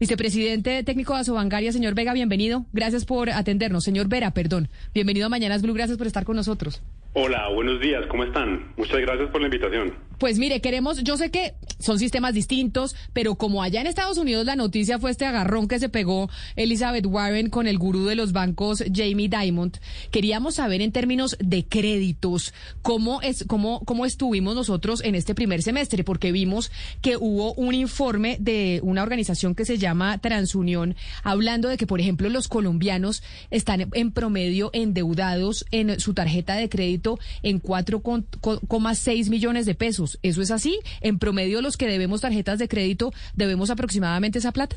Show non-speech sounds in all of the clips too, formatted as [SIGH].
Vicepresidente técnico de Asobancaria, señor Vega, bienvenido. Gracias por atendernos. Señor Vera, perdón. Bienvenido a Mañanas Blue. Gracias por estar con nosotros. Hola, buenos días. ¿Cómo están? Muchas gracias por la invitación. Pues mire, queremos, yo sé que son sistemas distintos, pero como allá en Estados Unidos la noticia fue este agarrón que se pegó Elizabeth Warren con el gurú de los bancos Jamie Dimon, queríamos saber en términos de créditos cómo es cómo cómo estuvimos nosotros en este primer semestre, porque vimos que hubo un informe de una organización que se llama Transunión hablando de que por ejemplo los colombianos están en promedio endeudados en su tarjeta de crédito en 4,6 millones de pesos. ¿Eso es así? ¿En promedio los que debemos tarjetas de crédito debemos aproximadamente esa plata?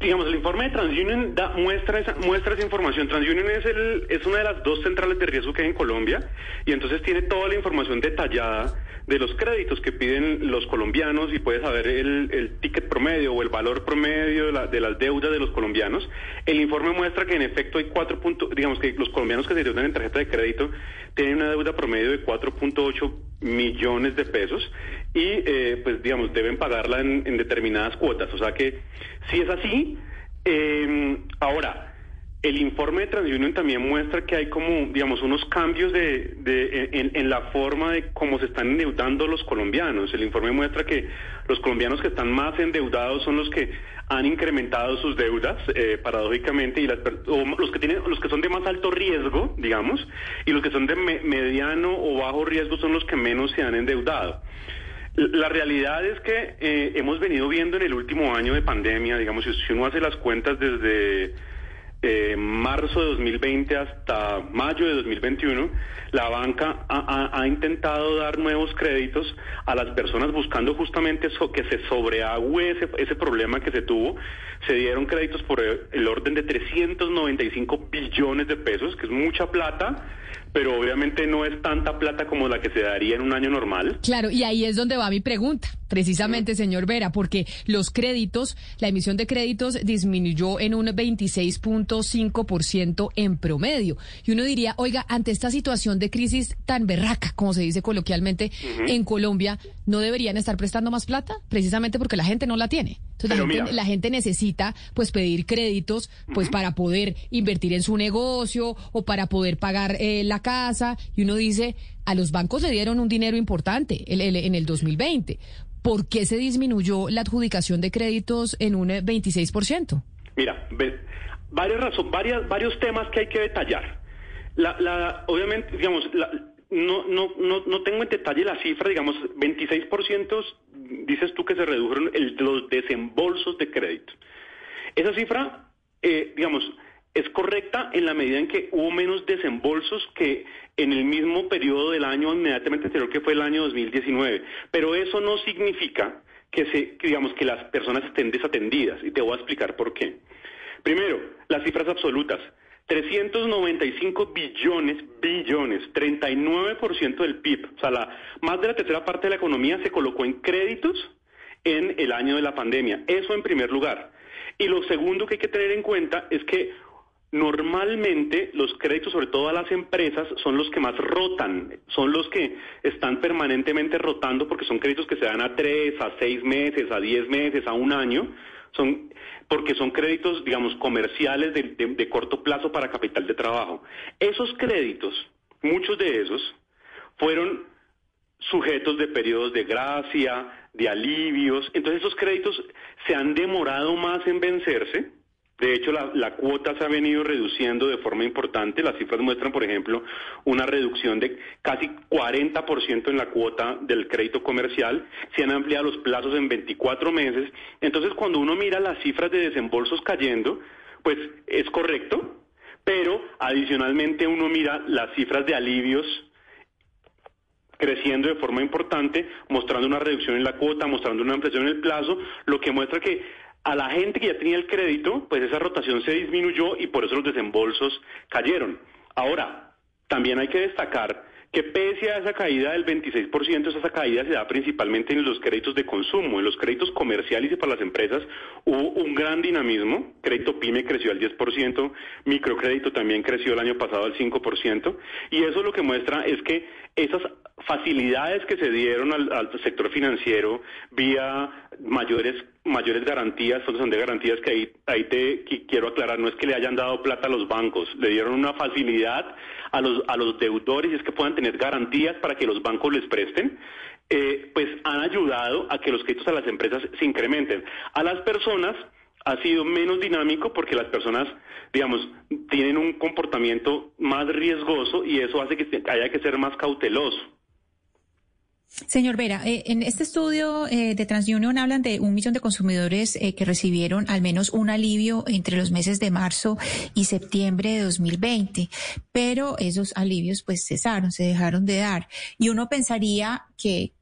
Digamos, el informe de TransUnion da, muestra, esa, muestra esa información. TransUnion es, el, es una de las dos centrales de riesgo que hay en Colombia y entonces tiene toda la información detallada de los créditos que piden los colombianos y puede saber el, el ticket promedio o el valor promedio de, la, de, las deudas de los colombianos. El informe muestra que en efecto hay cuatro puntos, digamos que los colombianos que se deudan en tarjeta de crédito tienen una deuda promedio de 4.8 millones de pesos y eh, pues digamos deben pagarla en, determinadas cuotas. O sea que si es así, eh, ahora el informe de TransUnion también muestra que hay como, digamos, unos cambios de, de en, la forma de cómo se están endeudando los colombianos. El informe muestra que los colombianos que están más endeudados son los que han incrementado sus deudas, eh, paradójicamente, y las, los que tienen, los que son de más alto riesgo, digamos, y los que son de me, mediano o bajo riesgo son los que menos se han endeudado. La realidad es que eh, hemos venido viendo en el último año de pandemia, digamos, si uno hace las cuentas desde eh, marzo de 2020 hasta mayo de 2021, la banca ha, ha, intentado dar nuevos créditos a las personas buscando justamente eso, que se sobreagüe ese, ese problema que se tuvo. Se dieron créditos por el orden de 395 billones de pesos, que es mucha plata pero obviamente no es tanta plata como la que se daría en un año normal. Claro, y ahí es donde va mi pregunta, precisamente, señor Vera, porque los créditos, la emisión de créditos disminuyó en un 26.5% en promedio. Y uno diría, oiga, ante esta situación de crisis tan berraca, como se dice coloquialmente, uh -huh. en Colombia, ¿no deberían estar prestando más plata? Precisamente porque la gente no la tiene. Entonces la gente, la gente, necesita pues pedir créditos pues uh -huh. para poder invertir en su negocio o para poder pagar eh, la casa y uno dice, a los bancos le dieron un dinero importante el, el, en el 2020. ¿Por qué se disminuyó la adjudicación de créditos en un 26%? Mira, varias razones, varias, varios temas que hay que detallar. La, la, obviamente, digamos, la, no, no, no, no tengo en detalle la cifra, digamos, 26% dices tú que se redujeron los desembolsos de crédito. Esa cifra, eh, digamos, es correcta en la medida en que hubo menos desembolsos que en el mismo periodo del año inmediatamente anterior, que fue el año 2019. Pero eso no significa que, se, que, digamos, que las personas estén desatendidas, y te voy a explicar por qué. Primero, las cifras absolutas. 395 billones, billones, 39% del PIB, o sea, la, más de la tercera parte de la economía se colocó en créditos en el año de la pandemia. Eso en primer lugar. Y lo segundo que hay que tener en cuenta es que normalmente los créditos, sobre todo a las empresas, son los que más rotan, son los que están permanentemente rotando porque son créditos que se dan a tres, a seis meses, a diez meses, a un año, son porque son créditos, digamos, comerciales de, de, de corto plazo para capital de trabajo. Esos créditos, muchos de esos, fueron sujetos de periodos de gracia, de alivios, entonces esos créditos se han demorado más en vencerse, de hecho, la, cuota se ha venido reduciendo de forma importante. Las cifras muestran, por ejemplo, una reducción de casi 40% en la cuota del crédito comercial. Se han ampliado los plazos en 24 meses. Entonces, cuando uno mira las cifras de desembolsos cayendo, pues es correcto, pero adicionalmente uno mira las cifras de alivios creciendo de forma importante, mostrando una reducción en la cuota, mostrando una ampliación en el plazo, lo que muestra que a la gente que ya tenía el crédito, pues esa rotación se disminuyó y por eso los desembolsos cayeron. Ahora, también hay que destacar que pese a esa caída del 26%, esa caída se da principalmente en los créditos de consumo, en los créditos comerciales y para las empresas hubo un gran dinamismo, crédito PYME creció al 10%, microcrédito también creció el año pasado al 5%, y eso lo que muestra es que esas facilidades que se dieron al, sector financiero vía mayores mayores garantías, fondos de garantías que ahí, ahí te quiero aclarar, no es que le hayan dado plata a los bancos, le dieron una facilidad a los, a los deudores y es que puedan tener garantías para que los bancos les presten, eh, pues han ayudado a que los créditos a las empresas se incrementen. A las personas ha sido menos dinámico porque las personas, digamos, tienen un comportamiento más riesgoso y eso hace que haya que ser más cauteloso. Señor Vera, eh, en este estudio eh, de TransUnion hablan de un millón de consumidores eh, que recibieron al menos un alivio entre los meses de marzo y septiembre de 2020, pero esos alivios pues cesaron, se dejaron de dar. Y uno pensaría que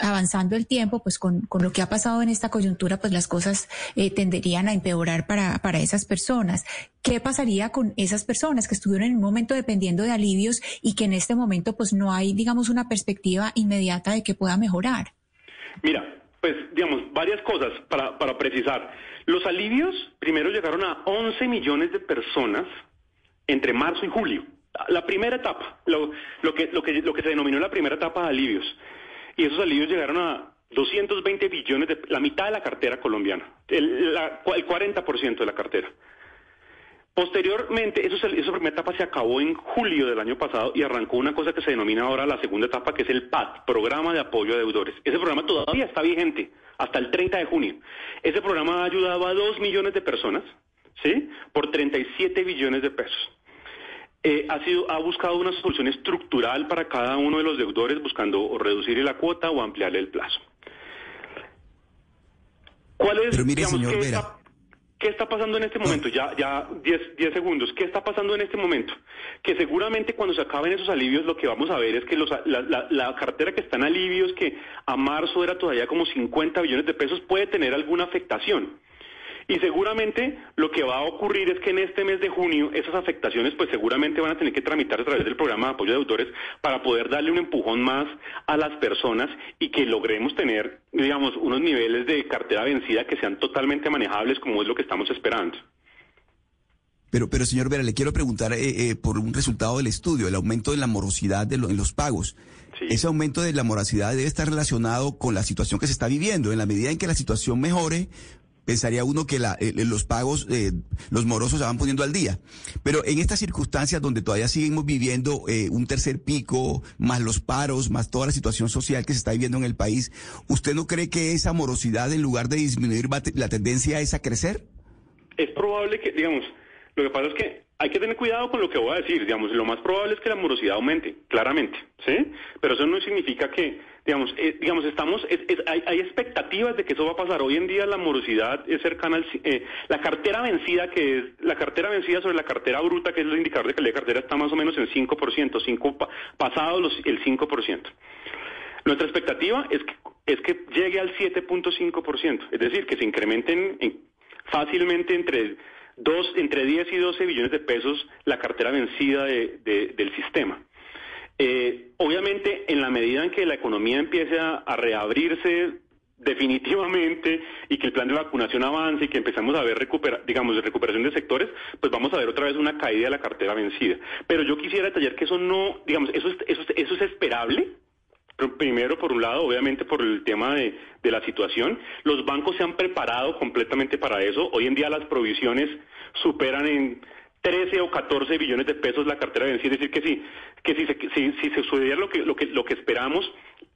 avanzando el tiempo, pues con, con, lo que ha pasado en esta coyuntura, pues las cosas eh, tenderían a empeorar para, para esas personas. ¿Qué pasaría con esas personas que estuvieron en un momento dependiendo de alivios y que en este momento pues no hay, digamos, una perspectiva inmediata de que pueda mejorar? Mira, pues digamos, varias cosas para, para precisar. Los alivios primero llegaron a 11 millones de personas entre marzo y julio. La primera etapa, lo, lo, que, lo, que, lo que se denominó la primera etapa de alivios y esos alivios llegaron a 220 billones, de, la mitad de la cartera colombiana, el, 40% de la cartera. Posteriormente, esa primera etapa se acabó en julio del año pasado y arrancó una cosa que se denomina ahora la segunda etapa, que es el PAD, Programa de Apoyo a Deudores. Ese programa todavía está vigente hasta el 30 de junio. Ese programa ha ayudado a 2 millones de personas, ¿sí? Por 37 billones de pesos. Eh, ha, sido, ha buscado una solución estructural para cada uno de los deudores, buscando o reducir la cuota o ampliarle el plazo. ¿Cuál es, Pero mire, señor qué, está, qué, está, pasando en este momento? Ya, ya 10 segundos. ¿Qué está pasando en este momento? Que seguramente cuando se acaben esos alivios, lo que vamos a ver es que los, la, la, cartera que está en alivios, que a marzo era todavía como 50 billones de pesos, puede tener alguna afectación. Y seguramente lo que va a ocurrir es que en este mes de junio esas afectaciones pues seguramente van a tener que tramitar a través del programa de apoyo de autores para poder darle un empujón más a las personas y que logremos tener, digamos, unos niveles de cartera vencida que sean totalmente manejables como es lo que estamos esperando. Pero, pero señor Vera, le quiero preguntar eh, eh, por un resultado del estudio, el aumento de la morosidad de en los pagos. Ese aumento de la morosidad debe estar relacionado con la situación que se está viviendo. En la medida en que la situación mejore, pensaría uno que la, eh, los pagos, eh, los morosos se van poniendo al día. Pero en estas circunstancias donde todavía seguimos viviendo eh, un tercer pico, más los paros, más toda la situación social que se está viviendo en el país, ¿usted no cree que esa morosidad, en lugar de disminuir, la tendencia es a crecer? Es probable que, digamos, lo que pasa es que hay que tener cuidado con lo que voy a decir. Digamos, lo más probable es que la morosidad aumente, claramente, ¿sí? Pero eso no significa que, digamos, eh, digamos, estamos, hay, expectativas de que eso va a pasar. Hoy en día la morosidad es cercana al, eh, la cartera vencida, que es la cartera vencida sobre la cartera bruta, que es el indicador de calidad de cartera, está más o menos en 5%, cinco, pasado los, el 5%. Nuestra expectativa es que, es que llegue al 7.5%, es decir, que se incrementen fácilmente entre dos, entre 10 y 12 billones de pesos la cartera vencida del sistema. Eh, obviamente, en la medida en que la economía empiece a, reabrirse definitivamente y que el plan de vacunación avance y que empezamos a ver recuperación de sectores, pues vamos a ver otra vez una caída de la cartera vencida. Pero yo quisiera detallar que eso no, digamos, eso eso, eso es esperable, Primero, por un lado, obviamente por el tema de, la situación. Los bancos se han preparado completamente para eso. Hoy en día las provisiones superan en 13 o 14 billones de pesos la cartera vencida. Es decir, que si, que si, se, si, se sucediera lo que, lo, que, lo que esperamos,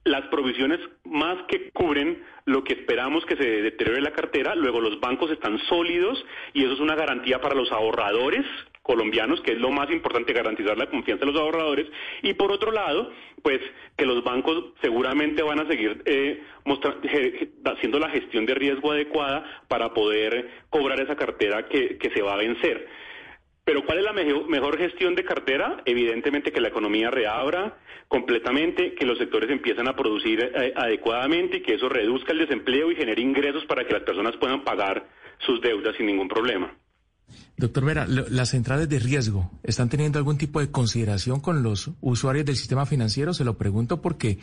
las provisiones más que cubren lo que esperamos que se deteriore la cartera, luego los bancos están sólidos y eso es una garantía para los ahorradores colombianos, que es lo más importante, garantizar la confianza de los ahorradores, y por otro lado, pues que los bancos seguramente van a seguir eh, haciendo la gestión de riesgo adecuada para poder cobrar esa cartera que, que se va a vencer. Pero ¿cuál es la mejor gestión de cartera? Evidentemente que la economía reabra completamente, que los sectores empiezan a producir eh, adecuadamente y que eso reduzca el desempleo y genere ingresos para que las personas puedan pagar sus deudas sin ningún problema. Doctor Vera, ¿las centrales de riesgo están teniendo algún tipo de consideración con los usuarios del sistema financiero? Se lo pregunto porque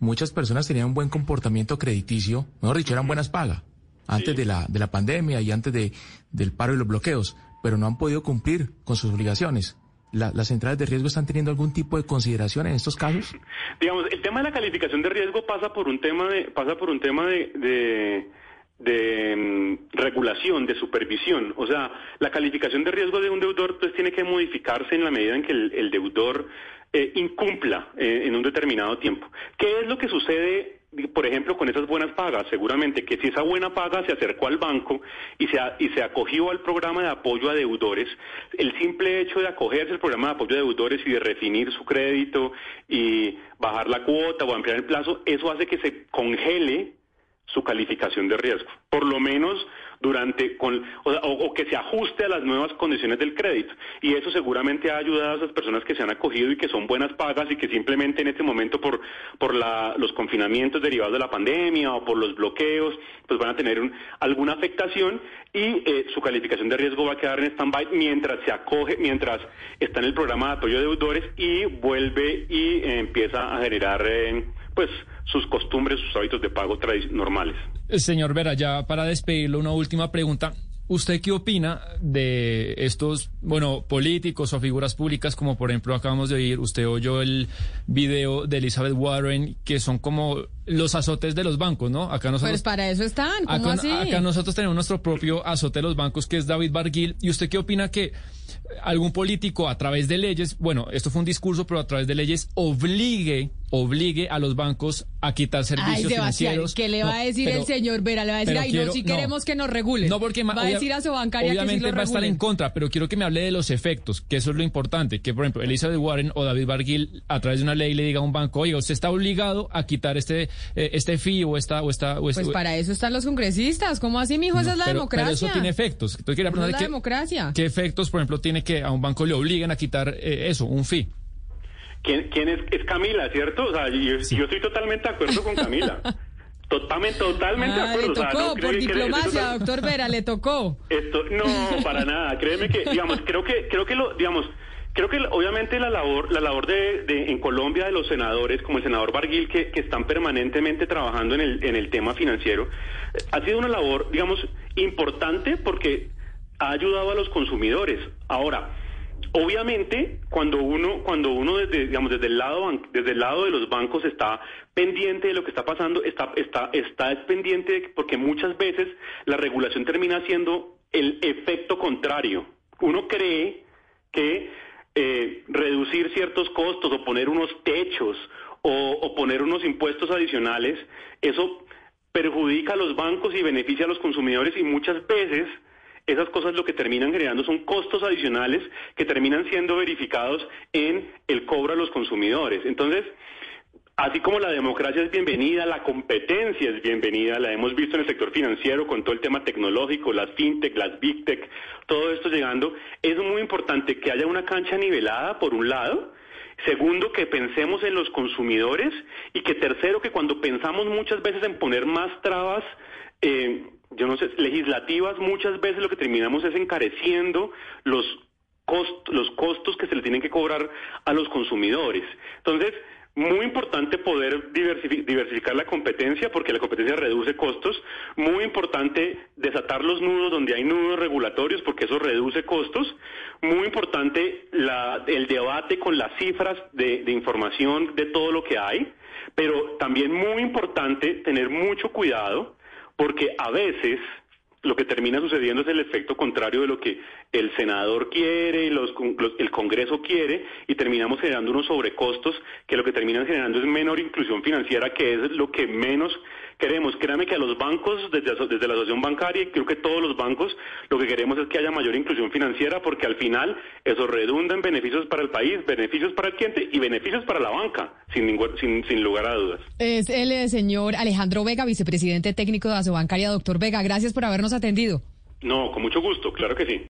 muchas personas tenían un buen comportamiento crediticio, mejor dicho, eran buenas pagas antes de, la, de la pandemia y antes de, del paro y los bloqueos pero no han podido cumplir con sus obligaciones. ¿Las centrales de riesgo están teniendo algún tipo de consideración en estos casos? [LAUGHS] Digamos, el tema de la calificación de riesgo pasa por un tema de, pasa por un tema de, de, mm, regulación, de supervisión. O sea, la calificación de riesgo de un deudor pues tiene que modificarse en la medida en que el, deudor eh, incumpla eh, en un determinado tiempo. ¿Qué es lo que sucede por ejemplo, con esas buenas pagas, seguramente que si esa buena paga se acercó al banco y se, y se acogió al programa de apoyo a deudores, el simple hecho de acogerse al programa de apoyo a deudores y de refinir su crédito y bajar la cuota o ampliar el plazo, eso hace que se congele su calificación de riesgo. Por lo menos durante con, o, que se ajuste a las nuevas condiciones del crédito. Y eso seguramente ha ayudado a esas personas que se han acogido y que son buenas pagas y que simplemente en este momento por, por la, los confinamientos derivados de la pandemia o por los bloqueos, pues van a tener alguna afectación y eh, su calificación de riesgo va a quedar en stand-by mientras se acoge, mientras está en el programa de apoyo de deudores y vuelve y eh, empieza a generar, eh, pues, sus costumbres, sus hábitos de pago normales. Eh, señor Vera, ya para despedirlo, una última pregunta. ¿Usted qué opina de estos, bueno, políticos o figuras públicas, como por ejemplo acabamos de oír, usted oyó el video de Elizabeth Warren, que son como los azotes de los bancos, ¿no? Acá nosotros, pues para eso están, ¿cómo acá, así? Acá nosotros tenemos nuestro propio azote de los bancos, que es David Barguil. ¿Y usted qué opina que algún político a través de leyes, bueno, esto fue un discurso, pero a través de leyes obligue, obligue a los bancos a quitar servicios financieros. ¿Qué le va a decir el señor Vera? Le va a decir, ay, no, si queremos que nos regulen. No, porque va a decir a su bancaria obviamente que sí va a estar en contra, pero quiero que me hable de los efectos, que eso es lo importante, que por ejemplo Elizabeth Warren o David Barguil a través de una ley le diga a un banco, oye, usted está obligado a quitar este eh, este fee o esta o esta Pues para eso están los congresistas, ¿cómo así, mijo? Esa es la democracia. Pero eso tiene efectos. Entonces quería preguntar la democracia. ¿qué efectos, por ejemplo, tiene que a un banco le obliguen a quitar eh, eso, un fee? ¿Quién, quién es, es, Camila, cierto? O sea, yo, estoy totalmente de acuerdo con Camila. [LAUGHS] Totalmente, totalmente de ah, acuerdo. Le tocó, por diplomacia, doctor Vera, le tocó. Esto, no, para nada. Créeme que, digamos, creo que, creo que lo, digamos, creo que obviamente la labor, la labor de, de, en Colombia de los senadores, como el senador Barguil, que, que están permanentemente trabajando en el, en el tema financiero, ha sido una labor, digamos, importante porque ha ayudado a los consumidores. Ahora, Obviamente, cuando uno, cuando uno desde, digamos, desde el lado, desde el lado de los bancos está pendiente de lo que está pasando, está, está, está pendiente porque muchas veces la regulación termina siendo el efecto contrario. Uno cree que eh, reducir ciertos costos o poner unos techos o, o poner unos impuestos adicionales, eso perjudica a los bancos y beneficia a los consumidores y muchas veces esas cosas lo que terminan generando son costos adicionales que terminan siendo verificados en el cobro a los consumidores. Entonces, Así como la democracia es bienvenida, la competencia es bienvenida, la hemos visto en el sector financiero con todo el tema tecnológico, las fintech, las big tech, todo esto llegando, es muy importante que haya una cancha nivelada por un lado, segundo que pensemos en los consumidores y que tercero que cuando pensamos muchas veces en poner más trabas eh, yo no sé, legislativas, muchas veces lo que terminamos es encareciendo los, los costos que se le tienen que cobrar a los consumidores. Entonces, muy importante poder diversificar la competencia porque la competencia reduce costos. Muy importante desatar los nudos donde hay nudos regulatorios porque eso reduce costos. Muy importante el debate con las cifras de información de todo lo que hay. Pero también muy importante tener mucho cuidado porque a veces lo que termina sucediendo es el efecto contrario de lo que el senador quiere, los, el Congreso quiere, y terminamos generando unos sobrecostos que lo que terminan generando es menor inclusión financiera, que es lo que menos queremos. Créame que a los bancos, desde, desde la asociación bancaria, y creo que todos los bancos, lo que queremos es que haya mayor inclusión financiera, porque al final eso redunda en beneficios para el país, beneficios para el cliente y beneficios para la banca, sin, sin, sin lugar a dudas. Es el eh, señor Alejandro Vega, vicepresidente técnico de Asobancaria. Doctor Vega, gracias por habernos atendido. No, con mucho gusto, claro que sí.